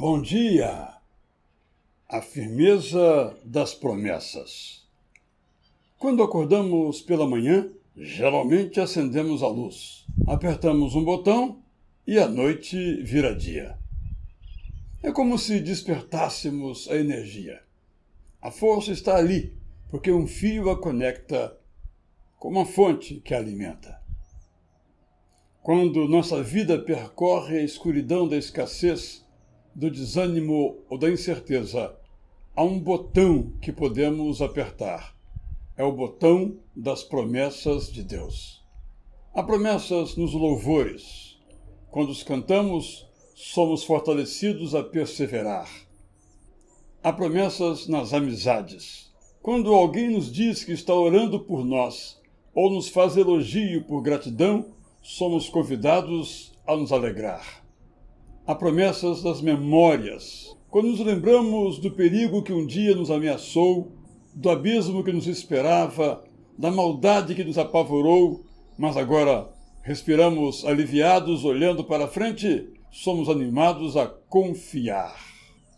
Bom dia! A firmeza das promessas. Quando acordamos pela manhã, geralmente acendemos a luz, apertamos um botão e a noite vira dia. É como se despertássemos a energia. A força está ali, porque um fio a conecta com uma fonte que a alimenta. Quando nossa vida percorre a escuridão da escassez, do desânimo ou da incerteza, há um botão que podemos apertar. É o botão das promessas de Deus. Há promessas nos louvores. Quando os cantamos, somos fortalecidos a perseverar. Há promessas nas amizades. Quando alguém nos diz que está orando por nós ou nos faz elogio por gratidão, somos convidados a nos alegrar há promessas das memórias. Quando nos lembramos do perigo que um dia nos ameaçou, do abismo que nos esperava, da maldade que nos apavorou, mas agora respiramos aliviados olhando para frente, somos animados a confiar.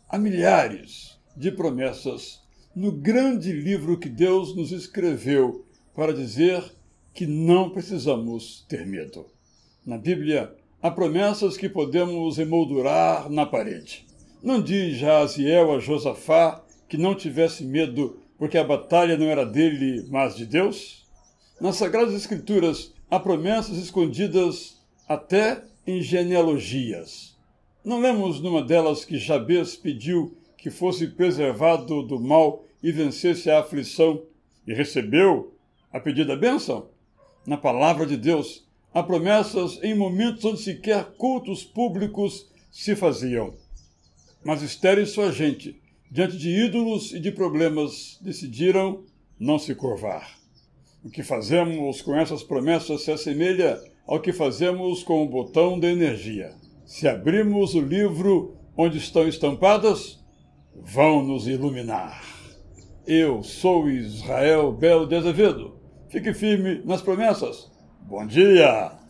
Há milhares de promessas no grande livro que Deus nos escreveu para dizer que não precisamos ter medo. Na Bíblia, Há promessas que podemos emoldurar na parede. Não diz Jaziel a Josafá que não tivesse medo porque a batalha não era dele, mas de Deus? Nas Sagradas Escrituras há promessas escondidas até em genealogias. Não lemos numa delas que Jabez pediu que fosse preservado do mal e vencesse a aflição e recebeu a pedida bênção? Na palavra de Deus, Há promessas em momentos onde sequer cultos públicos se faziam. Mas Esther e sua gente, diante de ídolos e de problemas, decidiram não se curvar. O que fazemos com essas promessas se assemelha ao que fazemos com o botão da energia. Se abrimos o livro onde estão estampadas, vão nos iluminar. Eu sou Israel Belo de Azevedo. Fique firme nas promessas Bom dia!